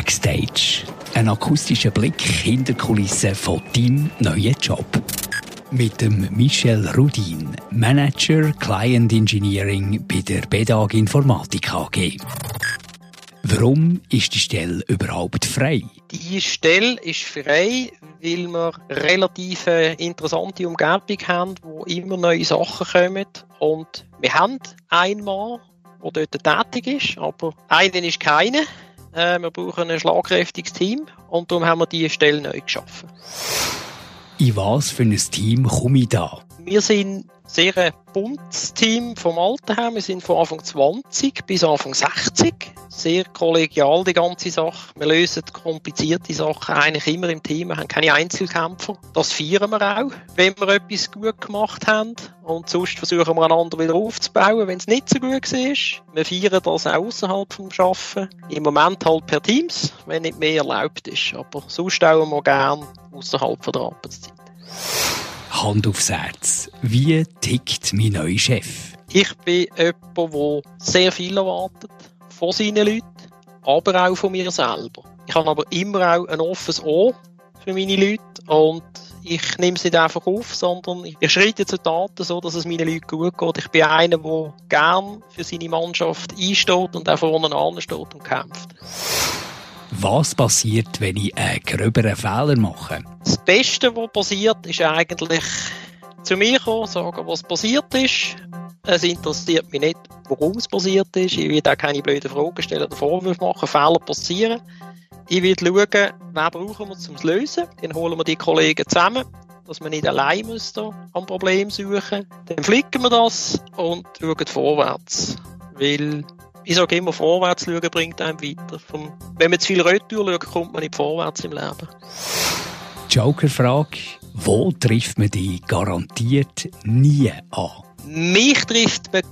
Backstage. Ein akustischer Blick hinter Kulissen von deinem neuen Job. Mit dem Michel Rudin, Manager Client Engineering bei der BEDAG Informatik AG. Warum ist die Stelle überhaupt frei? Die Stelle ist frei, weil wir relativ interessante Umgebung haben, wo immer neue Sachen kommen. Und wir haben einen Mann, der dort tätig ist, aber einen ist keiner. Äh, wir brauchen ein schlagkräftiges Team und darum haben wir diese Stelle neu geschaffen. In was für ein Team komme ich da? Wir sind sehr ein buntes Team vom Alter her. Wir sind von Anfang 20 bis Anfang 60. Sehr kollegial die ganze Sache. Wir lösen komplizierte Sachen eigentlich immer im Team. Wir haben keine Einzelkämpfer. Das feiern wir auch, wenn wir etwas gut gemacht haben. Und sonst versuchen wir einander wieder aufzubauen, wenn es nicht so gut ist. Wir feiern das auch außerhalb vom Arbeiten. Im Moment halt per Teams, wenn nicht mehr erlaubt ist. Aber sonst stellen wir gerne außerhalb der Arbeitszeit. Hand aufs Herz. Wie tickt mein neuer Chef? Ich bin jemand, der sehr viel erwartet von seinen Leuten, aber auch von mir selber. Ich habe aber immer auch ein offenes Ohr für meine Leute und ich nehme es nicht einfach auf, sondern ich schreite zu Taten so, dass es meinen Leuten gut geht. Ich bin einer, der gern für seine Mannschaft einsteht und auch vorne steht und kämpft. Was passiert, wenn ich einen gröberen Fehler mache? Das Beste, was passiert, ist eigentlich zu mir kommen, sagen, was passiert ist. Es interessiert mich nicht, warum es passiert ist. Ich will auch keine blöden Fragen stellen oder Vorwürfe machen. Fehler passieren. Ich will schauen, wen brauchen wir zum Lösen. Dann holen wir die Kollegen zusammen, dass wir nicht allein müssen am Problem suchen. Dann flicken wir das und schauen vorwärts. Weil ich sage immer, vorwärts schauen bringt einem weiter. Vom, wenn man zu viel Retour schaut, kommt man nicht vorwärts im Leben. Joker-Frage. Wo trifft man die garantiert nie an? Mich trifft man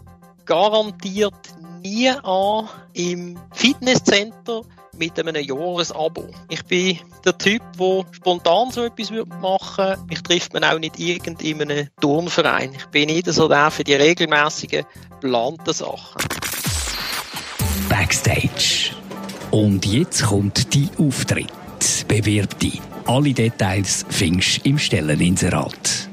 garantiert nie an im Fitnesscenter mit einem Jahresabo. Ich bin der Typ, der spontan so etwas machen würde. Mich trifft man auch nicht irgend in einem Turnverein. Ich bin nicht so der für die regelmäßigen, geplanten Sachen. Backstage. Und jetzt kommt die Auftritt. Bewirb dich. Alle Details findest du im Stelleninserat.